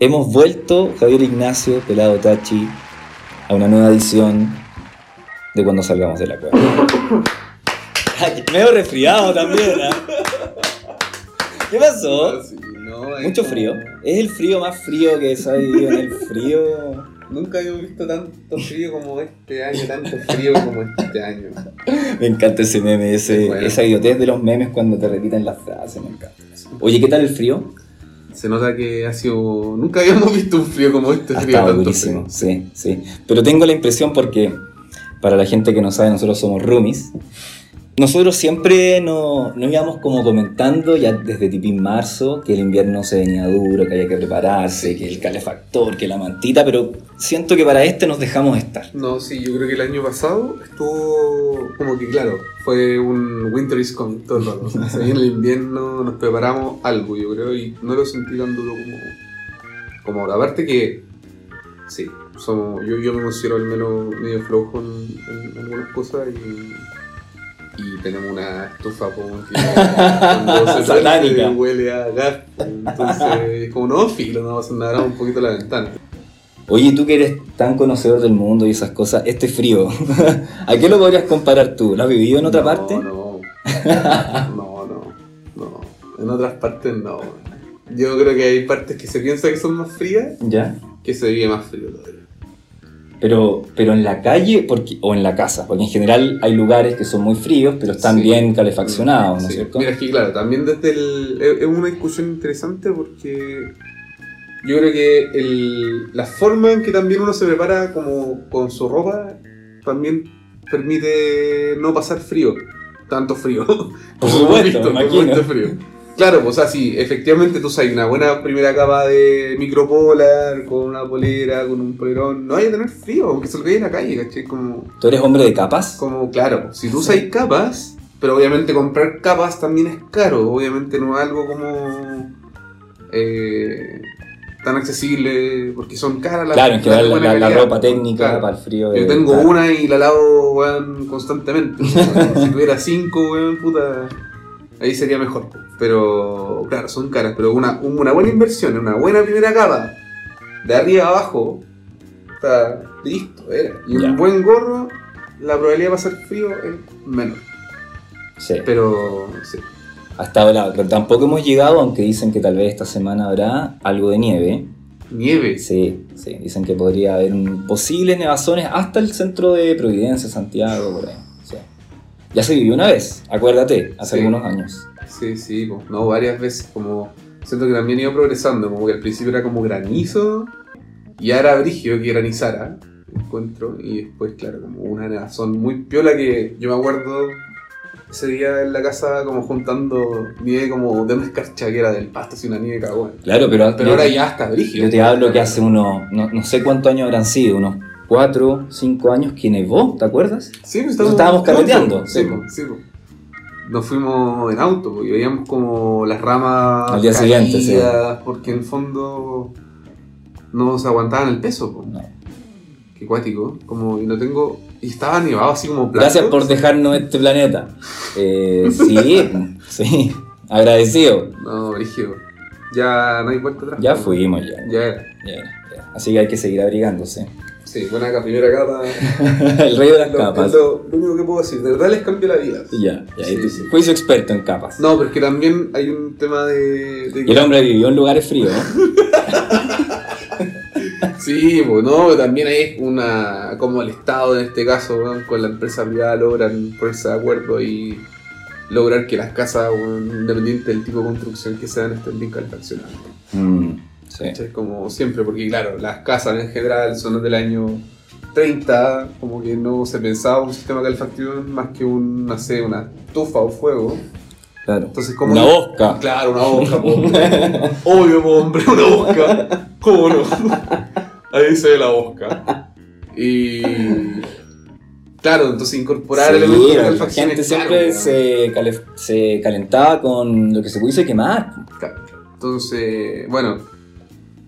Hemos vuelto, Javier Ignacio, Pelado Tachi, a una nueva edición de cuando salgamos de la cueva. Medio resfriado también, ¿ah? ¿Qué pasó? Sí, no, es Mucho frío. Es el frío más frío que se ha vivido en el frío. Nunca había visto tanto frío como este año, tanto frío como este año. Me encanta ese meme, ese, Bueno. esa idiotez de los memes cuando te repiten las frases, me encanta. Oye, ¿qué tal el frío? Se nota que ha sido. Nunca habíamos visto un frío como este Ha frío, tanto durísimo, frío. sí, sí. Pero tengo la impresión porque, para la gente que no sabe, nosotros somos roomies. Nosotros siempre nos, nos íbamos como comentando, ya desde tipín marzo, que el invierno se venía duro, que había que prepararse, que el calefactor, que la mantita, pero siento que para este nos dejamos estar. No, sí, yo creo que el año pasado estuvo como que, claro, fue un winter is coming todo el rato. Viene el invierno, nos preparamos algo, yo creo, y no lo sentí tan duro como, como ahora. Aparte que, sí, somos, yo, yo me considero al menos medio flojo en, en algunas cosas y, y tenemos una estufa como que cuando se Satánica. huele a gas. Entonces, como no, filo, no vamos a andar un poquito la ventana. Oye, tú que eres tan conocedor del mundo y esas cosas, este frío, ¿a qué lo podrías comparar tú? ¿Lo has vivido en otra No, parte? No, no, no, no. En otras partes no. Yo creo que hay partes que se piensa que son más frías Ya. que se vive más frío todavía. Pero, pero en la calle porque, o en la casa, porque en general hay lugares que son muy fríos, pero están Sí. bien calefaccionados, ¿no es Sí. cierto? Mira, es que claro, también desde el. Es una discusión interesante porque yo creo que el, la forma en que también uno se prepara como con su ropa también permite no pasar frío. Tanto frío. Por supuesto, me imagino. visto frío. Claro, pues así, efectivamente tú sabes, una buena primera capa de micropolar, con una polera, con un polerón, no hay a tener frío, aunque se lo veis en la calle, ¿cachai? Como, ¿Tú eres hombre de capas? como, claro, si tú usas capas, pero obviamente comprar capas también es caro, obviamente no es algo como eh, tan accesible, porque son caras las Claro, en general la, la- ropa técnica claro. para el frío. Yo tengo claro. una y la lavo, weón, constantemente. si tuviera cinco, weón, puta, ahí sería mejor. Pero, claro, son caras, pero una, una buena inversión, una buena primera capa, de arriba a abajo, está listo, era. Y Ya. un buen gorro, la probabilidad de pasar frío es menor. Sí, Pero, sí. hasta ahora. Pero tampoco hemos llegado, aunque dicen que tal vez esta semana habrá algo de nieve. Nieve. Sí, sí, dicen que podría haber un- posibles nevazones hasta el centro de Providencia, Santiago, por ahí. Ya se vivió una vez, acuérdate, hace Sí. algunos años. Sí, sí, po. no, varias veces como siento que también iba progresando, como que al principio era como granizo y ahora brigio que granizara, encuentro, y después, claro, como una nevazón muy piola que yo me acuerdo ese día en la casa como juntando nieve como de una escarcha que era del pasto, así una nieve cagón. Claro, pero, Pero ahora ya está brigio. Yo te hablo que hace unos, no, no sé cuántos años habrán sido, unos 4, 5 años que nevó, ¿te acuerdas? Sí, pues Nosotros estábamos carreteando, Sí, sí. sí, po. Nos fuimos en auto y veíamos como las ramas Al día siguiente, sí. caídas, porque en el fondo no se aguantaban el peso. po. No. Qué cuático. Como, y no tengo. Y estaba nevado así como Gracias por dejarnos este planeta. Eh, sí, sí, agradecido. No, Brigio. Ya no hay vuelta atrás. Ya fuimos, ya. Ya era. ya, ya. Así que hay que seguir abrigándose. Sí, buena acá, primera capa. El rey de las Lo- capas. es lo, lo único que puedo decir. De verdad les cambió la vida. Ya, ya. Sí, tú-. Juicio experto en capas. No, porque también hay un tema de. el hombre vivió en lugares fríos. Sí, bueno, también hay una. como el Estado en este caso, con la empresa privada logran ponerse de acuerdo y lograr que las casas, independiente del tipo de construcción que sean, estén bien calefaccionadas. Mm, sí. Como siempre, porque claro, las casas en general son del año 30, como que no se pensaba un sistema de calefacción más que un, no sé, una estufa o fuego. Claro. Entonces, como Una bosca. Claro, una hombre. Obvio, hombre, una boca. ¿Cómo no? Ahí se ve la boca. Y. Claro, entonces incorporar Sí, elementos de la gente siempre se, calef- se calentaba con lo que se pudiese quemar. Claro. Entonces, bueno.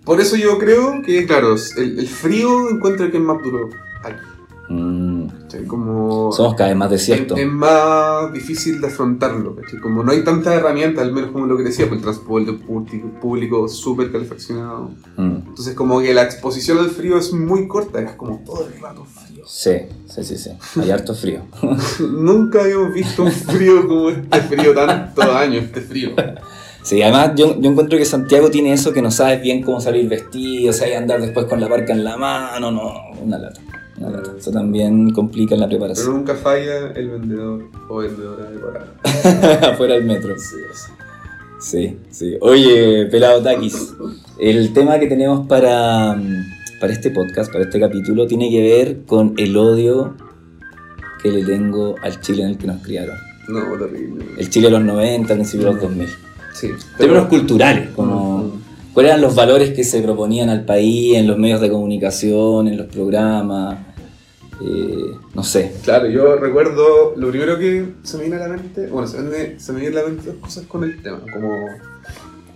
Por eso yo creo que, claro, el, el frío encuentro que es más duro aquí. Mm. Como... Somos cada vez más desiertos. Es, es más difícil de afrontarlo, ¿cachai? Como no hay tantas herramientas, al menos como lo que decía, pues el transporte público, público súper calefaccionado. Mm. Entonces como que la exposición al frío es muy corta, es como todo el rato frío. Sí, sí, sí, sí. Hay harto frío. Nunca habíamos visto un frío como este frío tantos años, este frío. Sí, además yo, yo encuentro que Santiago tiene eso que no sabes bien cómo salir vestido, o sea, y andar después con la barca en la mano, no, una lata. Una lata. Eso también complica la Pero preparación. nunca falla el vendedor o vendedora de parada. Afuera del metro. Sí. Sí, sí. Oye, pelado Takis, el tema que tenemos para, para este podcast, para este capítulo, tiene que ver con el odio que le tengo al Chile en el que nos criaron. No, terrible. El Chile de los 90, principios de los 2000. Sí. Términos culturales, como cuáles eran los valores que se proponían al país en los medios de comunicación, en los programas, eh, no sé. Claro, yo recuerdo, lo primero que se me viene a la mente, bueno, se me, se me viene a la mente dos cosas con el tema, como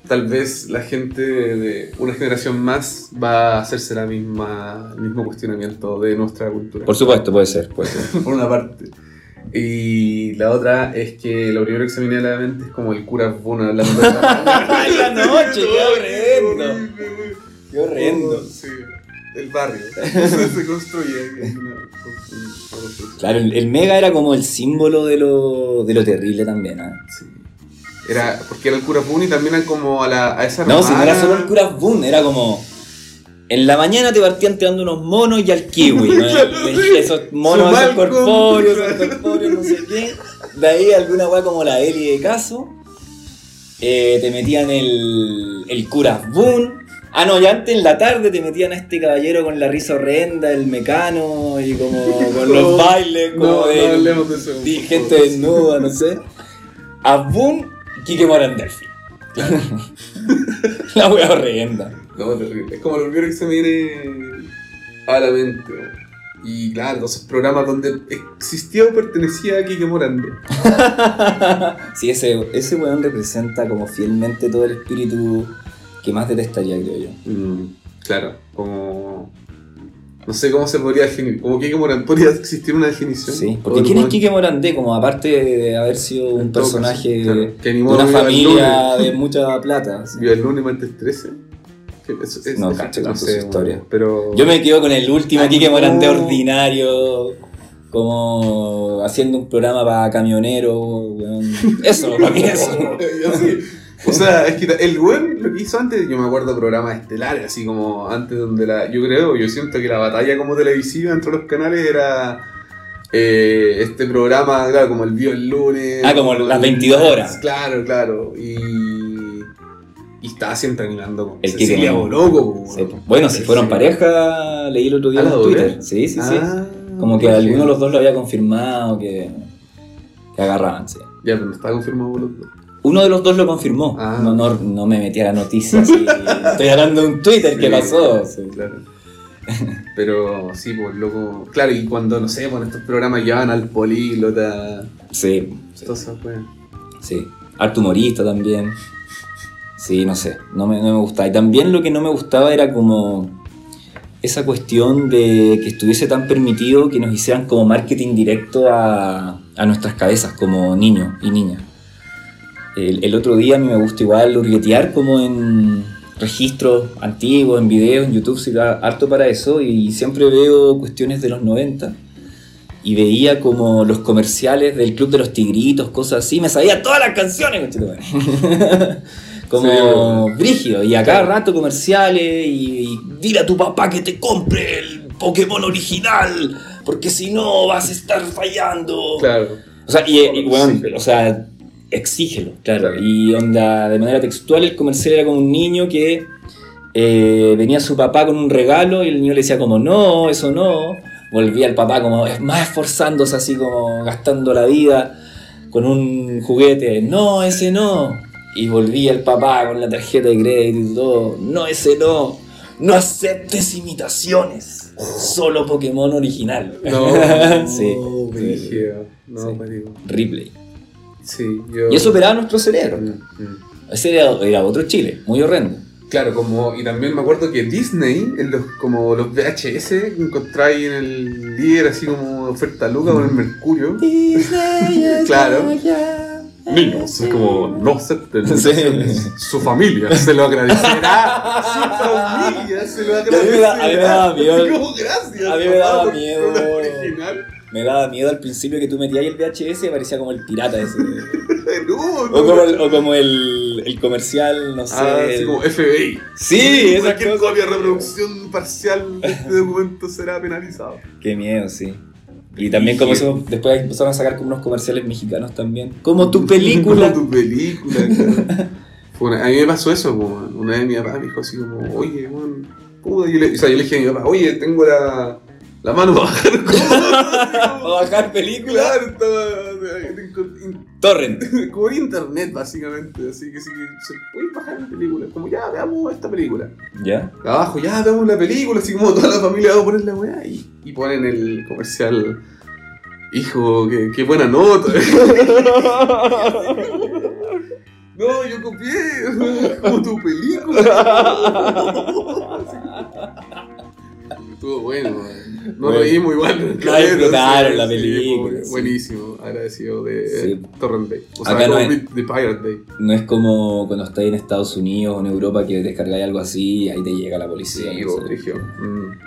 tal vez la gente de una generación más va a hacerse la misma, el mismo cuestionamiento de nuestra cultura. Por supuesto, puede ser, puede ser. por una parte. Y la otra es que lo primero que se me viene a la mente es como el cura Bono hablando de ¡Ay, la noche! ¡Qué horrendo! ¡Qué horrendo! Sí, el barrio. se, se construye. Claro, el, el Mega era como el símbolo de lo, de lo terrible también. Sí. Era, porque era el cura Bono y también eran como a, la, a esa No, si no era solo el Cura Boom, era como. En la mañana te partían tirando unos monos y al kiwi. ¿no? Esos monos, esos corpóreos, esos corpóreos, no sé qué. De ahí alguna weá como la Eli de caso. Eh, te metían el, el Cura Boom. Ah, no, ya antes en la tarde te metían a este caballero con la risa horrenda, el mecano y como con los bailes, como No, de no de eso. y gente desnuda, no sé. A Boom, Kike Morandelfi. la wea horrenda. No, terrible. Es como lo primero que se me viene a la mente. Y claro, esos programas donde existía o pertenecía a Kike Morande. sí, ese, ese weón representa como fielmente todo el espíritu que más detestaría, creo yo. Mm, claro, como. No sé cómo se podría definir. Como Kike Morande. ¿Podría existir una definición? Sí, porque ¿quién es Kike Morandé? Como aparte de haber sido un caso, personaje claro, que de una familia de mucha plata. sí. El lunes martes 13. Que es- No cacho sé, su historia. Pero. Yo me quedo con el último Kike Morandé no. ordinario, como haciendo un programa para camioneros. Eso, para mí eso. O sea, es que el buen lo que hizo antes, yo me acuerdo de programas estelares, así como antes donde la. Yo creo, yo siento que la batalla como televisiva entre los canales era. eh, este programa, claro, como el Vio el lunes. Ah, como las 22 horas. Claro, claro. Y. Y estaba siempre animando con El Cecilia Boloco. Sí, pues. Bueno, si fueron pareja, leí el otro día ¿Ah, en Twitter. doble? Sí, sí, sí. Ah, Como que alguno de los dos lo había confirmado, que, que agarraban, sí. Ya, pero no está confirmado por. Uno de los dos lo confirmó. Ah. No, no, no me metí a la noticia. sí. Estoy hablando de un Twitter que Sí, pasó. sí, claro. Pero sí, pues loco. Claro, y cuando, no sé, cuando estos programas llevaban al políglota. Sí, sí, Entonces, pues. sí. Harto humorista también. Sí, no sé, no me, gustaba. Y también lo que no me gustaba era como esa cuestión de que estuviese tan permitido que nos hicieran como marketing directo a, a nuestras cabezas como niños y niñas. El, otro día a mí me gusta igual hurguetear como en registros antiguos, en videos, en YouTube, sí, da harto para eso y siempre veo cuestiones de los 90 y veía como los comerciales del Club de los Tigritos, cosas así, me sabía todas las canciones. como Sí, brígido, y a cada rato comerciales y, y dile a tu papá que te compre el Pokémon original, porque si no vas a estar fallando. Claro. O sea, y, y, bueno, Exígelo. o sea, exígelo, claro. Claro. Y onda, de manera textual, el comercial era como un niño que eh, venía su papá con un regalo y el niño le decía como, no, eso no. Volvía el papá como es más esforzándose así como gastando la vida con un juguete, no, ese no. Y volvía el papá con la tarjeta de crédito y todo, no, ese no. No aceptes imitaciones, solo Pokémon original. No, sí. No, Sí. marico. Ripley. Sí, yo. Y eso operaba nuestro cerebro. Mm, mm. Ese era, era otro Chile, muy horrendo. Claro, como, y también me acuerdo que Disney, en los, como los VHS, encontráis en el líder así como oferta Luca con el Mercurio. Claro. Niños, es como no acepten Sí. su familia se lo agradecerá. Su familia se lo A mí me da- a mí me daba miedo. Como, gracias. A mí me daba papá, miedo. Me daba miedo al principio que tú metías el VHS y parecía como el pirata ese. No, O no. como el, o como el, el comercial, no sé. Ah, el- como FBI. Sí, esa Cualquier copia reproducción parcial de este documento será penalizado. Qué miedo, sí. Y también como eso, después empezaron a sacar como unos comerciales mexicanos también. Como tu película. Como tu película, claro. Fue una- a mí me pasó eso, man. una vez mi papá me dijo así como, oye, man, puta, yo le, o sea, yo le dije a mi papá, oye, tengo la, la mano para bajar ¿A como... bajar película? Claro, estaba, Torrent. como internet básicamente, así que sí se puede bajar la película, como ya veamos esta película. ¿Ya? Abajo, ya veamos la película, así como toda la familia va a poner la weá y, y ponen el comercial. Hijo, qué, qué buena nota. No, yo copié como tu película. Estuvo bueno, man. No Bueno. lo vimos igual. La disfrutaron sí, la sí, película, sí. Buenísimo, agradecido de Sí. Torrent Day. O sea, Acá no como es- de Pirate Day. No es como cuando estás en Estados Unidos o en Europa que descargáis algo así y ahí te llega la Sí, policía. no. Mm.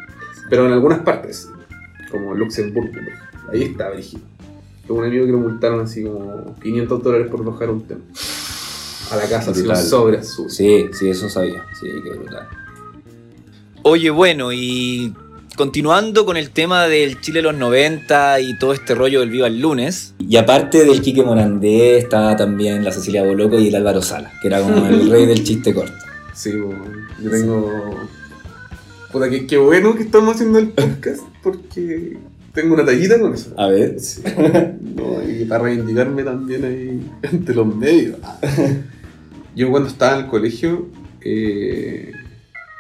Pero en algunas partes, como Luxemburgo, ahí está Brigio. Tengo un amigo que lo multaron así como 500 dólares por bajar un tema. A la casa, así azul. Sí, sí, eso sabía. Sí, qué brutal. Oye, bueno, y continuando con el tema del Chile de los 90 y todo este rollo del Viva el lunes, Y aparte del Quique Morandé, estaba también la Cecilia Boloco y el Álvaro Sala, que era como el rey del chiste corto. Sí, yo tengo. Puta, que qué bueno que estamos haciendo el podcast porque tengo una tallita con eso. A ver. Sí. No, y para reivindicarme también ahí ante los medios. Yo cuando estaba en el colegio, eh,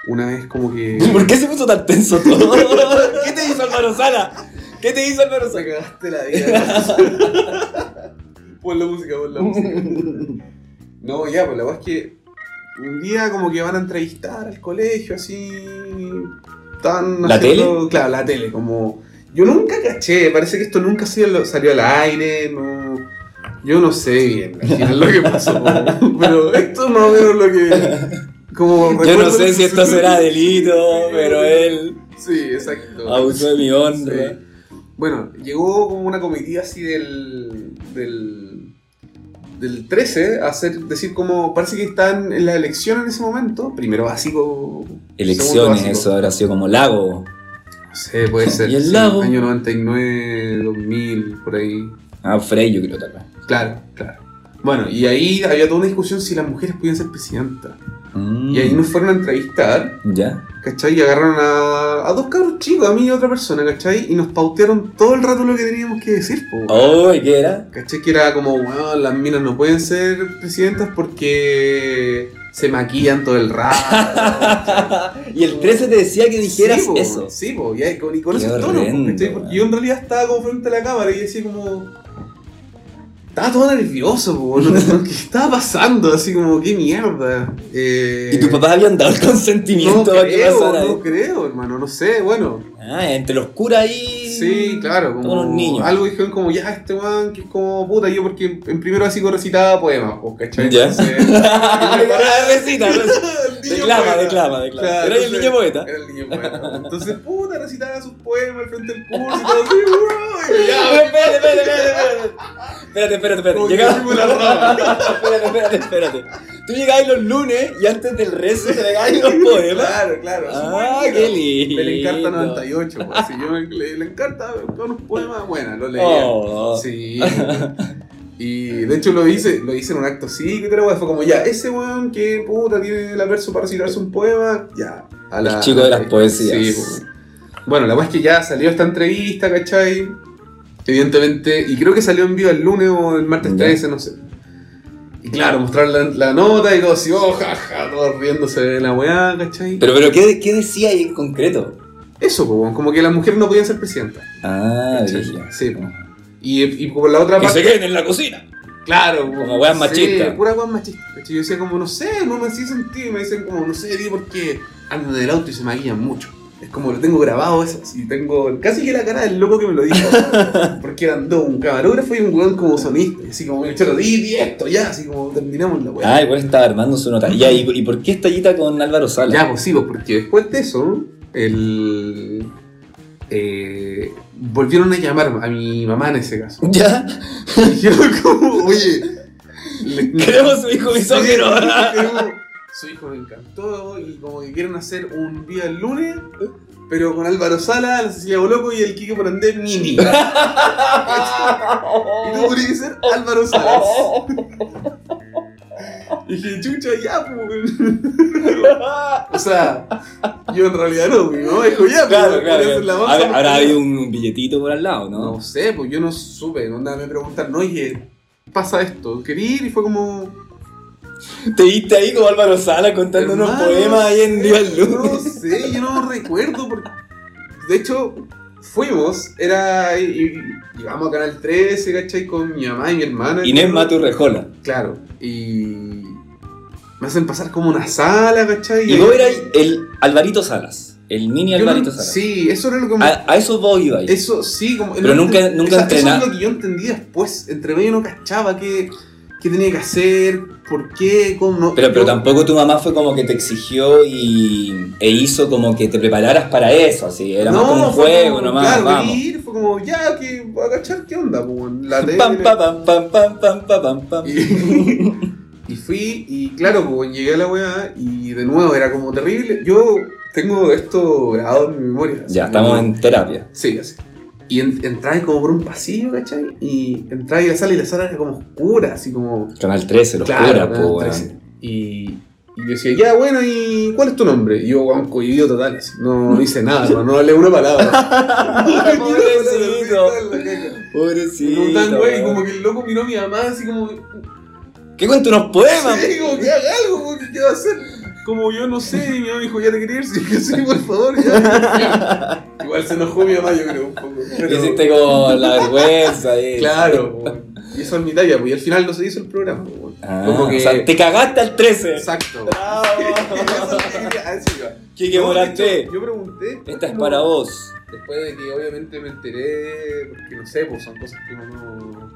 una vez como que. ¿Por qué se puso tan tenso todo? ¿Qué te hizo Álvaro Sala? ¿Qué te hizo Álvaro Sala? cagaste la vida. pon la música, pon la música. No, ya, pues la verdad es que un día como que van a entrevistar al colegio, así. Están ¿La haciendo- Claro, la tele, como. Yo nunca caché, parece que esto nunca salió, salió al aire, no. Yo no sé bien al final lo que pasó, pero esto más o menos lo que. Como Yo no sé si esto será delito, pero él Sí, exacto. abusó de mi honra. Sí. Bueno, llegó como una comitiva así del. del. del 13 a hacer, decir como. Parece que están en la elección en ese momento. Primero básico. Elecciones, básico. eso habrá sido como lago. No sé, puede ser. ¿Y el sí, lago? Año 99, 2000, por ahí. Ah, Frey, yo creo tal vez. Claro, claro. Bueno, y ahí había toda una discusión si las mujeres podían ser presidentas. Mm. Y ahí nos fueron a entrevistar. ¿Ya? ¿Cachai? Y agarraron a, a dos cabros chicos, a mí y a otra persona, ¿cachai? Y nos pautearon todo el rato lo que teníamos que decir, po. Oh, ¿y qué era? ¿Cachai? Que era como, bueno, las minas no pueden ser presidentas porque se maquillan todo el rato. y el 13 te decía que dijeras Sí, po, eso. Sí, po, y, con, y con po, horrendo, ¿cachai? Porque yo en realidad estaba como frente a la cámara y decía como... Estaba todo nervioso, po, ¿no? ¿qué estaba pasando? Así como, qué mierda. Eh, ¿Y tus papás habían dado el No consentimiento para que creo, pasara? no creo, hermano, no sé, bueno. Ah, entre los curas ahí. Sí, claro, como los niños. algo dijeron como, ya, este weón, que es como puta, yo porque en primero básico recitaba poemas, pues, ¿cachai? Ya. Entonces, Ah, recita, Declama, declama, declama. Claro, Era el niño poeta. Era el niño poeta. Entonces, puta, recitaba sus poemas al frente del curso y todo así, y ya, espérate, espérate, espérate, espérate. Espérate, espérate. Como rama. espérate, espérate, espérate. Tú llegabas los lunes y antes del rezo te pegabas los poemas. Claro, claro. Ah, qué lindo. Me le encanta 98, pues. Si yo me, le, le encanta con unos poemas, bueno, lo leía. Oh. Sí. Y de hecho lo hice, lo hice en un acto así, que te fue como ya, ese weón que puta tiene el verso para recitarse un poema, ya. A El chico de las poesías. Sí, pues. Bueno, la weá es que ya salió esta entrevista, ¿cachai? Evidentemente, y creo que salió en vivo el lunes o el martes Ya. 13, no sé. Y claro, mostrar la, la nota y todo así, oh, jaja, todos riéndose de la weá, ¿cachai? Pero, pero, ¿qué, qué decía ahí en concreto? Eso, weón, como que las mujeres no podían ser presidentas. Ah. Sí. Y, y por la otra Que se parte. queden en la cocina. Claro, Como weas machistas. Sí, pura weas machistas. ¿cachai? Yo decía como, no sé, no me hacía sentido. Y me dicen como, no sé, di por qué andan en el auto y se maquillan mucho. Es como lo tengo grabado eso, así tengo casi que la cara del loco que me lo dijo. Porque eran dos, un camarógrafo y un weón como sonista. Y así como, me echaron, di, esto, ya, así como terminamos la wea. Ah, igual estaba armando su nota. Ya, ¿y, y por qué esta guita con Álvaro Sala? Ya, pues sí, pues, porque después de eso, el. eh, volvieron a llamar a mi mamá en ese caso. ¿Ya? Y dijeron como, oye. le- Queremos su hijo misógino. Su hijo me encantó y como que quieren hacer un día el lunes, pero con Álvaro Sala, la Cecilia Boloco y el Kike Morandé mini. y tú podrías que ser Álvaro Salas. Y dije, chucha, ya, pues. o sea, yo en realidad no, mi mamá dijo, ya, Claro, podría hacer la claro. masa, Habrá, habrá habido un billetito por al lado, ¿no? no sé, pues yo no supe, no me preguntaron, no, oye, pasa esto, quería ir y fue como... Te viste ahí como Álvaro Sala contando unos poemas ahí en no sé, del No sé, yo no recuerdo, porque... De hecho, fuimos, era... y- y- Llegamos a Canal 13, ¿cachai? Con mi mamá y mi hermana. Inés Matu Rejola. Claro, y... Me hacen pasar como una sala, ¿cachai? Y vos eras el Alvarito Salas. El mini no- Alvarito Salas. Sí, eso era lo que... me- A, a eso vos ibas. Eso sí, como. Pero no nunca- nunca esa- Eso es lo que yo entendí después. Entre medio no cachaba qué, qué tenía que hacer, por qué, cómo no. Pero, pero tampoco tu mamá fue como que te exigió y, e hizo como que te prepararas para eso, así. Era no, más como un juego como, nomás. Claro, vamos. Ir, fue como, ya, que voy a cachar qué onda, pues, la tele. Pam, pam, pam, pam, pam, pam, pam, y, y fui, y claro, pues llegué a la weá y de nuevo era como terrible. Yo tengo esto grabado en mi memoria. Ya, estamos en terapia. Sí, así. Y en, entraba como por un pasillo, ¿cachai? Y entraba a la sala y la sala era como oscura, así como. Canal 13, los Claro, Canal po, weón. 13. Y, y yo decía, ya, bueno, ¿y cuál es tu nombre? Y yo, weón, cohibido total. No, no hice nada, hermano, no hablé una palabra. Pobrecito. Pobrecito. preguntaban, güey, y weón. como que el loco miró a mi mamá, así como. ¿Qué cuento unos poemas? Sí, como que haga algo, como que, ¿qué va a hacer? Como yo no sé, y mi mamá dijo, ya te quería ir, sí, por favor, ya. Igual se enojó mi mamá, yo creo, un poco. Pero- Hiciste como la vergüenza ahí. Claro, y eso es mi talla, pues, y al final no se hizo el programa. Ah, Como que- O sea, te cagaste al 13. Exacto. Bravo. Quique No, Morante. Yo pregunté. Esta es para vos. Después de que obviamente me enteré, porque no sé, pues son cosas que uno no,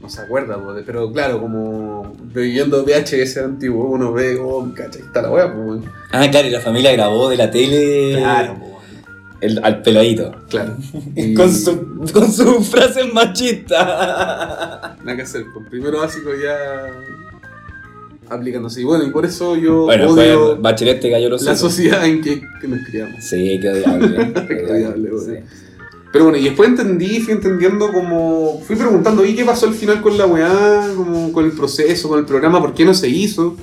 no se acuerda, pues, pero claro, como viviendo VHS antiguo, uno ve, oh, cacha, está la wea, pues. Ah, claro, y la familia grabó de la tele Claro, pues. El, al peladito. claro. Y Con su, con su frase machista. Nada que hacer, pues primero básico ya aplicándose. Y bueno, y por eso yo Bueno, odio fue Bachelet te cayó los la hijos. sociedad en que, que nos criamos. Sí, qué odiable. Qué odiable. Sí. Pero bueno, y después entendí, fui entendiendo como. Fui preguntando, ¿y qué pasó al final con la weá? Como con el proceso, con el programa, ¿por qué no se hizo?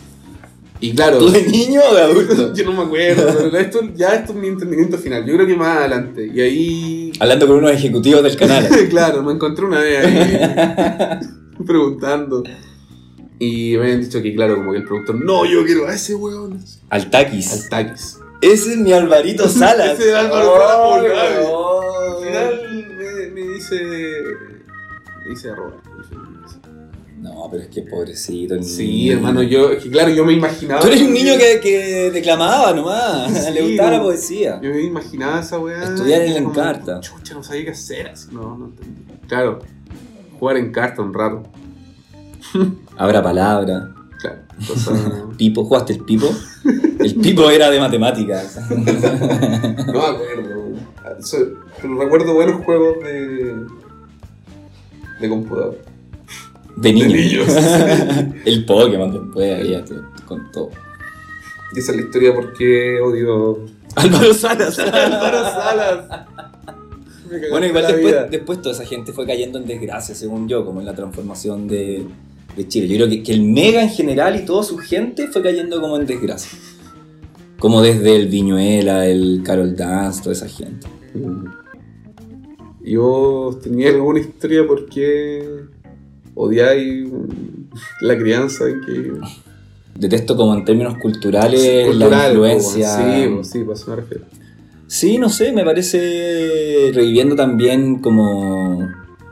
Y claro. ¿Tú de niño o de adulto? Yo no me acuerdo, pero esto, ya esto es mi entendimiento final. Yo creo que más adelante. Y ahí. Hablando con unos ejecutivos del canal. claro, me encontré una vez ahí preguntando. Y me habían dicho que, claro, como que el productor, no, yo quiero a ese weón. Al taquis. Al taquis. Ese es mi Alvarito Salas. Ese es Álvaro Salas, Oh, nadie. weón. Al final me, me dice. Me dice arroba. No, pero es que pobrecito el Sí, niño. hermano, yo, es que claro, yo me imaginaba. Tú eres un niño que, que declamaba nomás. Sí, Le gustaba la poesía. Yo me imaginaba esa weá. Estudiar en la Encarta. Chucha, no sabía qué hacer. Así, no, no entendí. Claro, jugar en carta un rato. Abra palabra. Claro, cosa. Pipo, ¿jugaste el pipo? El pipo era de matemáticas. no me acuerdo. Pero recuerdo buenos juegos de. de computador. De niño. niños. el Pokémon después, te- con todo. Y esa es la historia porque odio. Álvaro Salas. Álvaro Salas. Bueno, igual después toda esa gente fue cayendo en desgracia, según yo, como en la transformación de, de Chile. Yo creo que, que el Mega en general y toda su gente fue cayendo como en desgracia. Como desde el Viñuela, el Carol Dance, toda esa gente. Yo tenía alguna historia porque odiáis la crianza que. Detesto como en términos culturales cultural, la influencia. Sí, sí, eso me refiero. Sí, no sé, me parece reviviendo también como,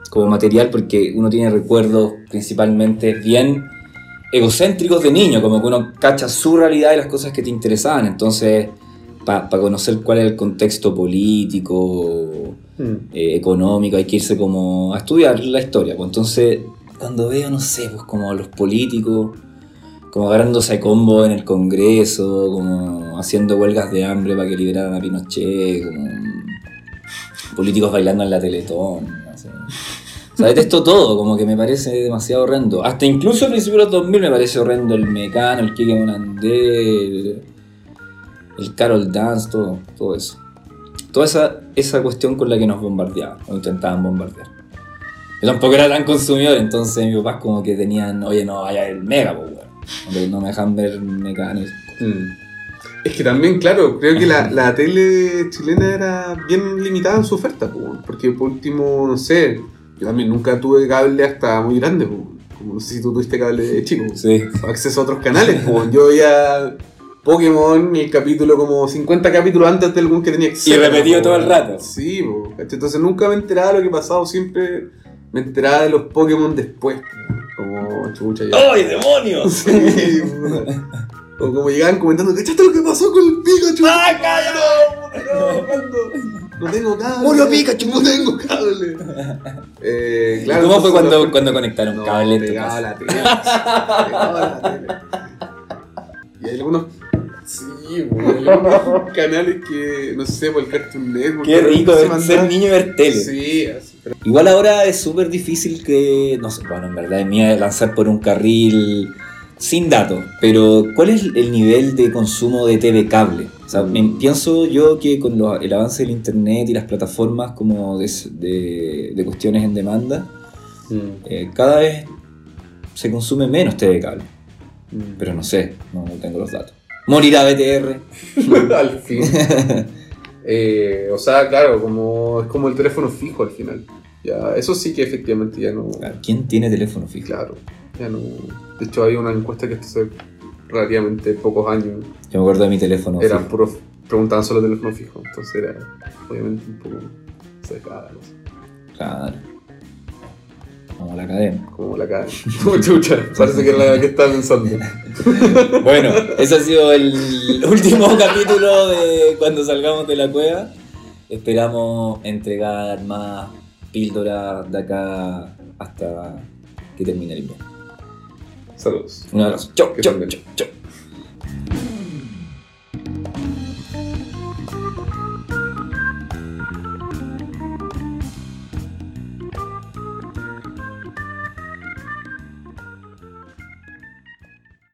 como material porque uno tiene recuerdos principalmente bien egocéntricos de niño, como que uno cacha su realidad y las cosas que te interesaban. Entonces, para conocer cuál es el contexto político, Mm. eh, económico, hay que irse como a estudiar la historia. Pues entonces, cuando veo, no sé, pues como los políticos, como agarrándose a combo en el Congreso, como haciendo huelgas de hambre para que liberaran a Pinochet, como políticos bailando en la Teletón. O sea, detesto todo, como que me parece demasiado horrendo. Hasta incluso al principio de los 2000 me parece horrendo el Mecano, el Kike Monandé, el, el Carol Dance, todo, todo eso. Toda esa, esa cuestión con la que nos bombardeaban, o intentaban bombardear. Yo tampoco era tan consumidor, entonces mis papás como que tenían, oye, no, vaya el Mega, pues, weón. No me dejan ver cosas. Mm. Es que también, claro, creo que la, la tele chilena era bien limitada en su oferta, po, porque por último, no sé, yo también nunca tuve cable hasta muy grande, po, como no sé si tú tuviste cable de chico, Sí. acceso a otros canales, po, yo veía Pokémon el capítulo como 50 capítulos antes de algún que tenía que Y repetido todo el rato. Sí, entonces nunca me enteraba de lo que pasaba, siempre me enteraba de los Pokémon después, como chucha ya. ¡Ay, demonios! Sí, o como llegaban comentando, ¿cachaste lo que pasó con el Pikachu? ¡Ah, cállate! No. No tengo cable. Murió Pikachu. No tengo cable. Eh, claro, ¿Cómo fue cuando, la- cuando conectaron No, cable pegaba la tele. pegaba la tele. Y hay algunos. Sí, güey, canales que, no sé, por el Cartoon Network. Qué rico se de ser niño y ver tele. Sí, así. Pero, Igual ahora es súper difícil que, no sé, bueno, en verdad es mía lanzar por un carril sin datos, pero ¿cuál es el nivel de consumo de TV cable? O sea, me- pienso yo que con lo- el avance del internet y las plataformas como de, de- de cuestiones en demanda, eh, cada vez se consume menos TV cable, Mm. pero no sé, no tengo los datos. Morirá BTR. al fin. Eh, o sea, claro, como es como el teléfono fijo al final. Ya, eso sí que efectivamente ya no. ¿Quién tiene teléfono fijo? Claro, ya no. De hecho, hay una encuesta que hace relativamente pocos años Yo me acuerdo de mi teléfono eran fijo. puros. preguntaban solo teléfono fijo. Entonces era obviamente un poco cercada la cosa. Claro. Como la cadena. Como la. Como chucha. Parece que es la que estaba pensando. Bueno, ese ha sido el último capítulo de cuando salgamos de la cueva. Esperamos entregar más píldoras de acá hasta que termine el invierno. Saludos. Un abrazo. Chau, chau, chau, chau.